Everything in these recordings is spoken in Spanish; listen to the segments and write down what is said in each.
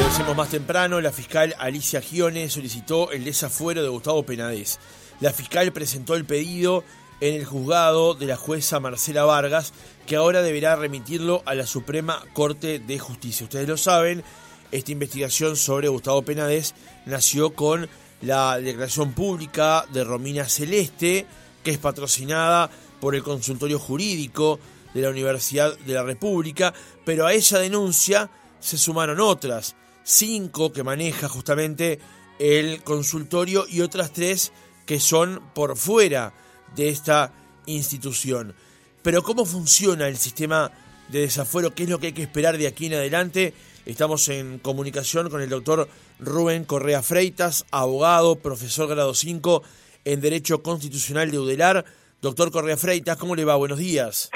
Lo decimos más temprano, la fiscal Alicia Gione solicitó el desafuero de Gustavo Penadez. La fiscal presentó el pedido en el juzgado de la jueza Marcela Vargas, que ahora deberá remitirlo a la Suprema Corte de Justicia. Ustedes lo saben, esta investigación sobre Gustavo Penadez nació con la declaración pública de Romina Celeste, que es patrocinada por el consultorio jurídico de la Universidad de la República, pero a esa denuncia se sumaron otras, cinco que maneja justamente el consultorio y otras tres que son por fuera de esta institución. Pero ¿cómo funciona el sistema de desafuero? ¿Qué es lo que hay que esperar de aquí en adelante? Estamos en comunicación con el doctor Rubén Correa Freitas, abogado, profesor grado 5 en Derecho Constitucional de UDELAR. Doctor Correa Freitas, ¿cómo le va? Buenos días.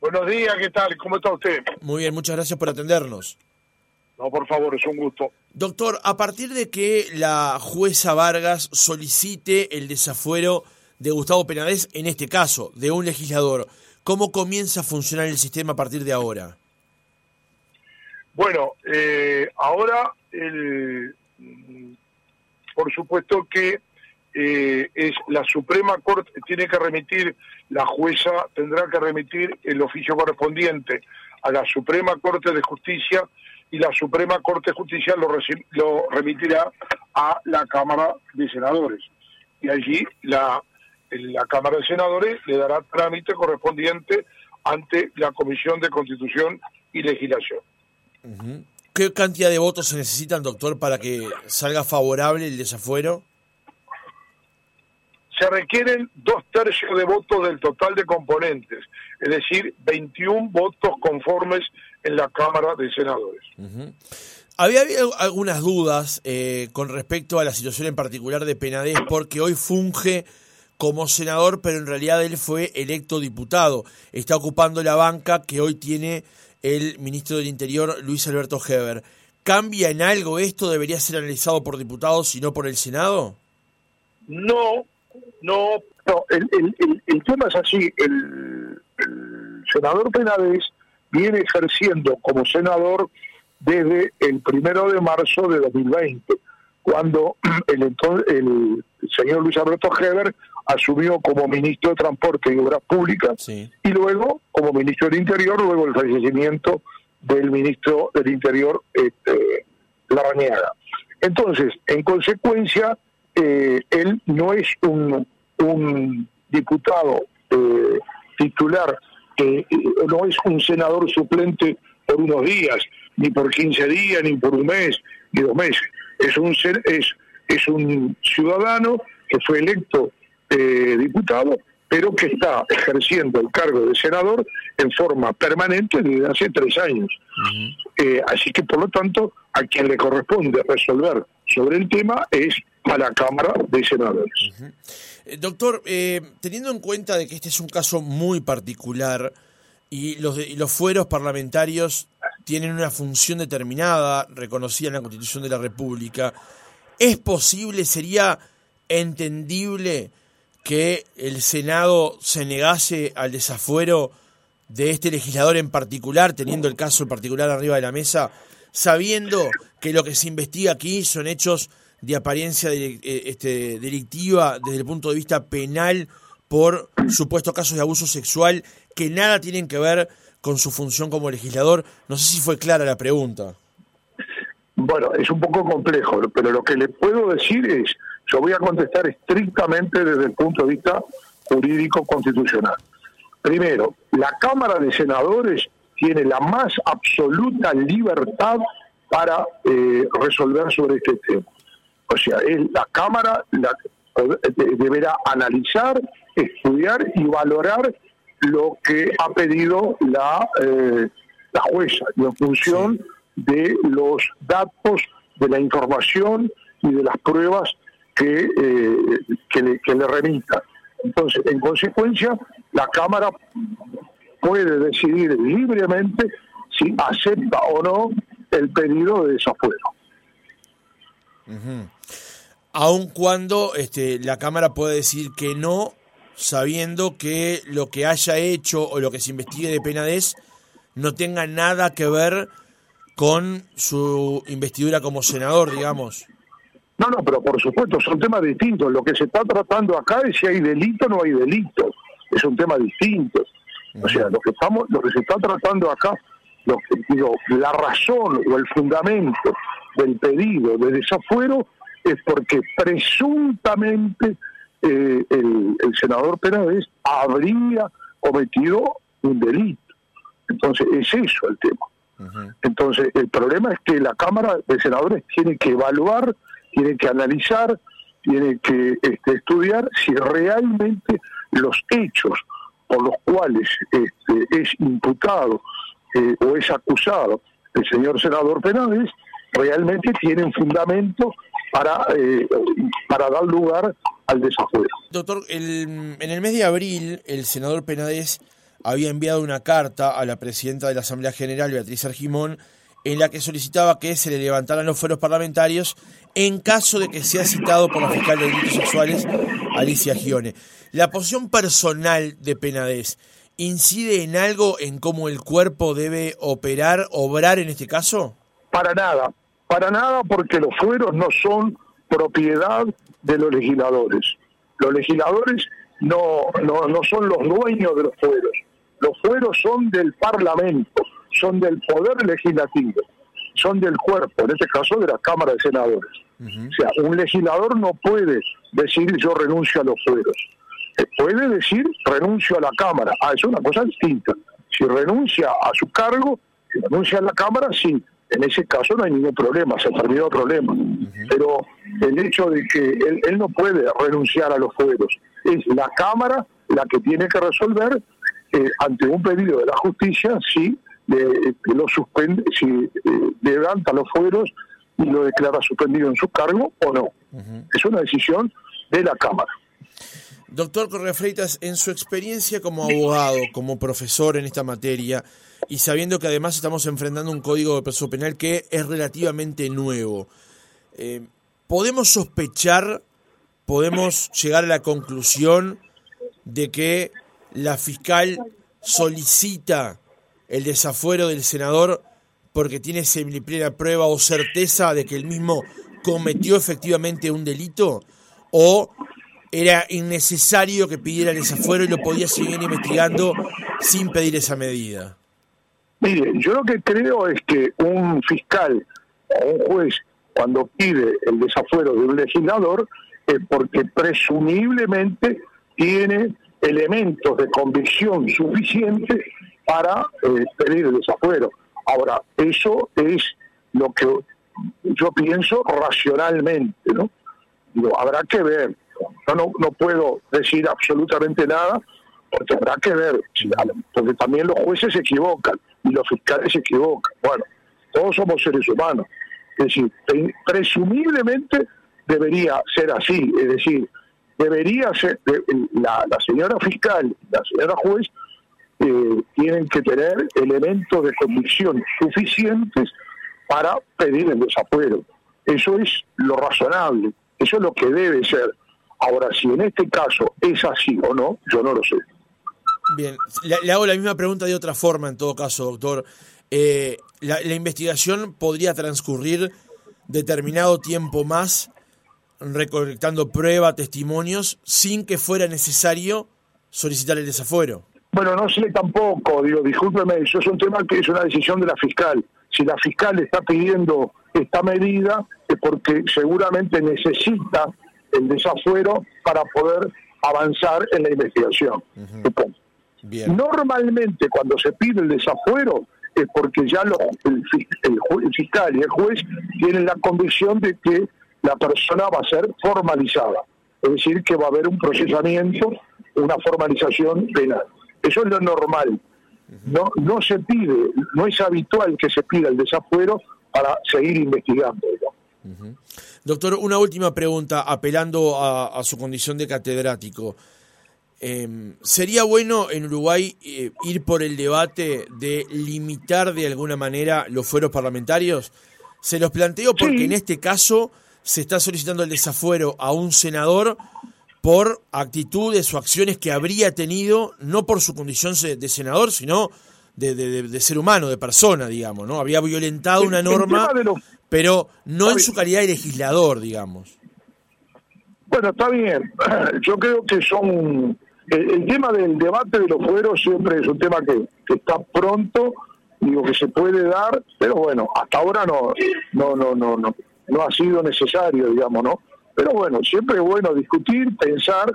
Buenos días, ¿qué tal? ¿Cómo está usted? Muy bien, muchas gracias por atendernos. No, por favor, es un gusto. Doctor, a partir de que la jueza Vargas solicite el desafuero de Gustavo Penades, en este caso, de un legislador, ¿cómo comienza a funcionar el sistema a partir de ahora? Bueno, eh, ahora, el, por supuesto que eh, es la Suprema Corte, tiene que remitir, la jueza tendrá que remitir el oficio correspondiente a la Suprema Corte de Justicia y la Suprema Corte de Justicia lo, lo remitirá a la Cámara de Senadores. Y allí la, la Cámara de Senadores le dará trámite correspondiente ante la Comisión de Constitución y Legislación. ¿Qué cantidad de votos se necesitan, doctor, para que salga favorable el desafuero? se requieren dos tercios de votos del total de componentes, es decir, 21 votos conformes en la Cámara de Senadores. Había habido algunas dudas eh, con respecto a la situación en particular de Penadez, porque hoy funge como senador, pero en realidad él fue electo diputado. Está ocupando la banca que hoy tiene el ministro del Interior, Luis Alberto Heber. ¿Cambia en algo esto? ¿Debería ser analizado por diputados y no por el Senado? No, no, no el, el, el, tema es así. El, senador Penades viene ejerciendo como senador desde el primero de marzo de 2020, cuando el, el señor Luis Alberto Heber asumió como ministro de Transporte y Obras Públicas y luego como ministro del Interior, luego el fallecimiento del ministro del Interior, este, Larrañaga. Entonces, en consecuencia, eh, él no es un, un diputado eh, titular, eh, no es un senador suplente por unos días, ni por 15 días, ni por un mes, ni dos meses. Es un, es, es un ciudadano que fue electo diputado, pero que está ejerciendo el cargo de senador en forma permanente desde hace tres años. así que, por lo tanto, a quien le corresponde resolver sobre el tema es a la Cámara de Senadores. Eh, doctor, eh, teniendo en cuenta de que este es un caso muy particular y los, los fueros parlamentarios tienen una función determinada, reconocida en la Constitución de la República, ¿es posible, sería entendible que el Senado se negase al desafuero de este legislador en particular, teniendo el caso en particular arriba de la mesa, sabiendo que lo que se investiga aquí son hechos de apariencia eh, este, delictiva desde el punto de vista penal por supuestos casos de abuso sexual que nada tienen que ver con su función como legislador. No sé si fue clara la pregunta. Bueno, es un poco complejo, pero lo que le puedo decir es, yo voy a contestar estrictamente desde el punto de vista jurídico constitucional. Primero, la Cámara de Senadores tiene la más absoluta libertad para eh, resolver sobre este tema. O sea, la Cámara deberá analizar, estudiar y valorar lo que ha pedido la, eh, la jueza y en función de los datos, de la información y de las pruebas que, eh, que, le, que le remita. Entonces, en consecuencia, la Cámara puede decidir libremente si acepta o no el pedido de desafuero aun cuando este, la Cámara puede decir que no, sabiendo que lo que haya hecho o lo que se investigue de Penades no tenga nada que ver con su investidura como senador, digamos. No, no, pero por supuesto son temas distintos. Lo que se está tratando acá es si hay delito o no hay delito. Es un tema distinto. O sea, lo que estamos, lo que se está tratando acá, lo que, digo, la razón o el fundamento del pedido de desafuero es porque presuntamente eh, el, senador Penades habría cometido un delito. Entonces, es eso el tema. Entonces, el problema es que la Cámara de Senadores tiene que evaluar, tiene que analizar, tiene que este, estudiar si realmente los hechos por los cuales este, es imputado eh, o es acusado el señor senador Penades realmente tienen fundamento para, eh, para dar lugar al desafuero. Doctor, en el mes de abril el senador Penades había enviado una carta a la presidenta de la Asamblea General, Beatriz Argimón, en la que solicitaba que se le levantaran los fueros parlamentarios en caso de que sea citado por la fiscal de delitos sexuales, Alicia Gione. La posición personal de Penades incide en algo en cómo el cuerpo debe operar, obrar en este caso? Para nada, para nada porque los fueros no son propiedad de los legisladores. Los legisladores no, no, no son los dueños de los fueros. Los fueros son del Parlamento, son del Poder Legislativo, son del cuerpo, en este caso de la Cámara de Senadores. O sea, un legislador no puede decir yo renuncio a los fueros. Eh, puede decir renuncio a la Cámara. Ah, es una cosa distinta. Si renuncia a su cargo, si renuncia a la Cámara, sí, en ese caso no hay ningún problema, se terminó el problema. Pero el hecho de que él, no puede renunciar a los fueros, es la Cámara la que tiene que resolver eh, ante un pedido de la justicia si lo suspende, si eh, levanta los fueros y lo declara suspendido en su cargo o no. Es una decisión de la Cámara. Doctor Correa Freitas, en su experiencia como abogado, como profesor en esta materia, y sabiendo que además estamos enfrentando un código de proceso penal que es relativamente nuevo, eh, ¿podemos sospechar, podemos llegar a la conclusión de que la fiscal solicita el desafuero del senador porque tiene semiplena prueba o certeza de que el mismo cometió efectivamente un delito? ¿O era innecesario que pidiera el desafuero y lo podía seguir investigando sin pedir esa medida? Mire, yo lo que creo es que un fiscal o un juez, cuando pide el desafuero de un legislador, es porque presumiblemente tiene elementos de convicción suficientes para eh, pedir el desafuero. Ahora, eso es lo que yo pienso racionalmente, ¿no? Habrá que ver. Yo no, no puedo decir absolutamente nada porque habrá que ver, porque también los jueces se equivocan y los fiscales se equivocan. Bueno, todos somos seres humanos. Es decir, presumiblemente debería ser así, es decir, debería ser, la, señora fiscal, la señora juez, eh, tienen que tener elementos de convicción suficientes para pedir el desafuero. Eso es lo razonable, eso es lo que debe ser. Ahora, si en este caso es así o no, yo no lo sé. Bien, le, hago la misma pregunta de otra forma en todo caso, doctor. Eh, la, investigación podría transcurrir determinado tiempo más recolectando pruebas, testimonios, sin que fuera necesario solicitar el desafuero. Bueno, no sé tampoco, digo, discúlpeme, eso es un tema que es una decisión de la fiscal. Si la fiscal está pidiendo esta medida es porque seguramente necesita el desafuero para poder avanzar en la investigación. Normalmente cuando se pide el desafuero es porque ya lo, el, fiscal y el juez tienen la convicción de que la persona va a ser formalizada, es decir, que va a haber un procesamiento, una formalización penal. Eso es lo normal. No, no se pide, no es habitual que se pida el desafuero para seguir investigando. Doctor, una última pregunta, apelando a su condición de catedrático. Em, ¿Sería bueno en Uruguay eh, ir por el debate de limitar de alguna manera los fueros parlamentarios? Se los planteo porque en este caso se está solicitando el desafuero a un senador por actitudes o acciones que habría tenido, no por su condición de senador, sino de, ser humano, de persona, digamos, ¿no? Había violentado una norma, pero no en su calidad de legislador, digamos. Bueno, está bien. Yo creo que son... El, tema del debate de los fueros siempre es un tema que, está pronto, digo que se puede dar, pero bueno, hasta ahora no, no, no, no, no, no ha sido necesario, digamos, ¿no? Pero bueno, siempre es bueno discutir, pensar,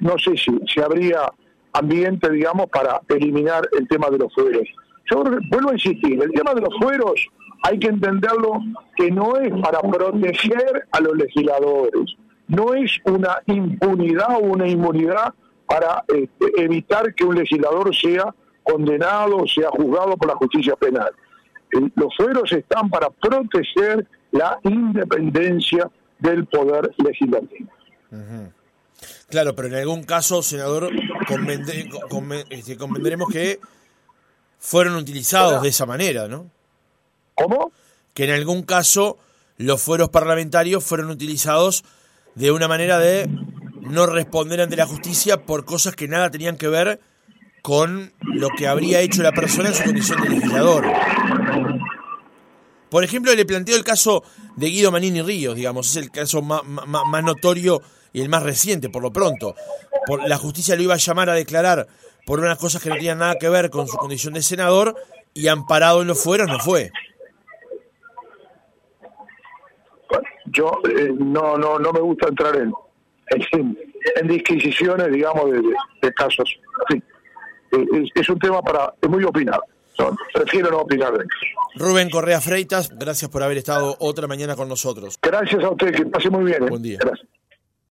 no sé si, si habría ambiente, digamos, para eliminar el tema de los fueros. Yo vuelvo a insistir, el tema de los fueros hay que entenderlo que no es para proteger a los legisladores, no es una impunidad o una inmunidad para este, evitar que un legislador sea condenado, sea juzgado por la justicia penal. los fueros están para proteger la independencia del poder legislativo. Claro, pero en algún caso, senador, este, convendremos que fueron utilizados de esa manera, ¿no? ¿Cómo? Que en algún caso los fueros parlamentarios fueron utilizados de una manera de no responder ante la justicia por cosas que nada tenían que ver con lo que habría hecho la persona en su condición de legislador. Por ejemplo, le planteo el caso de Guido Manini Ríos, digamos, es el caso más, notorio y el más reciente, por lo pronto. Por, la justicia lo iba a llamar a declarar por unas cosas que no tenían nada que ver con su condición de senador y amparado en los fueros no fue. Yo eh, no, no, no me gusta entrar en, en, disquisiciones, digamos, de, casos. Sí. Eh, es, un tema para es muy prefiero no opinar de Rubén Correa Freitas, gracias por haber estado otra mañana con nosotros. Gracias a usted, que pase muy bien. ¿eh? Buen día. Gracias.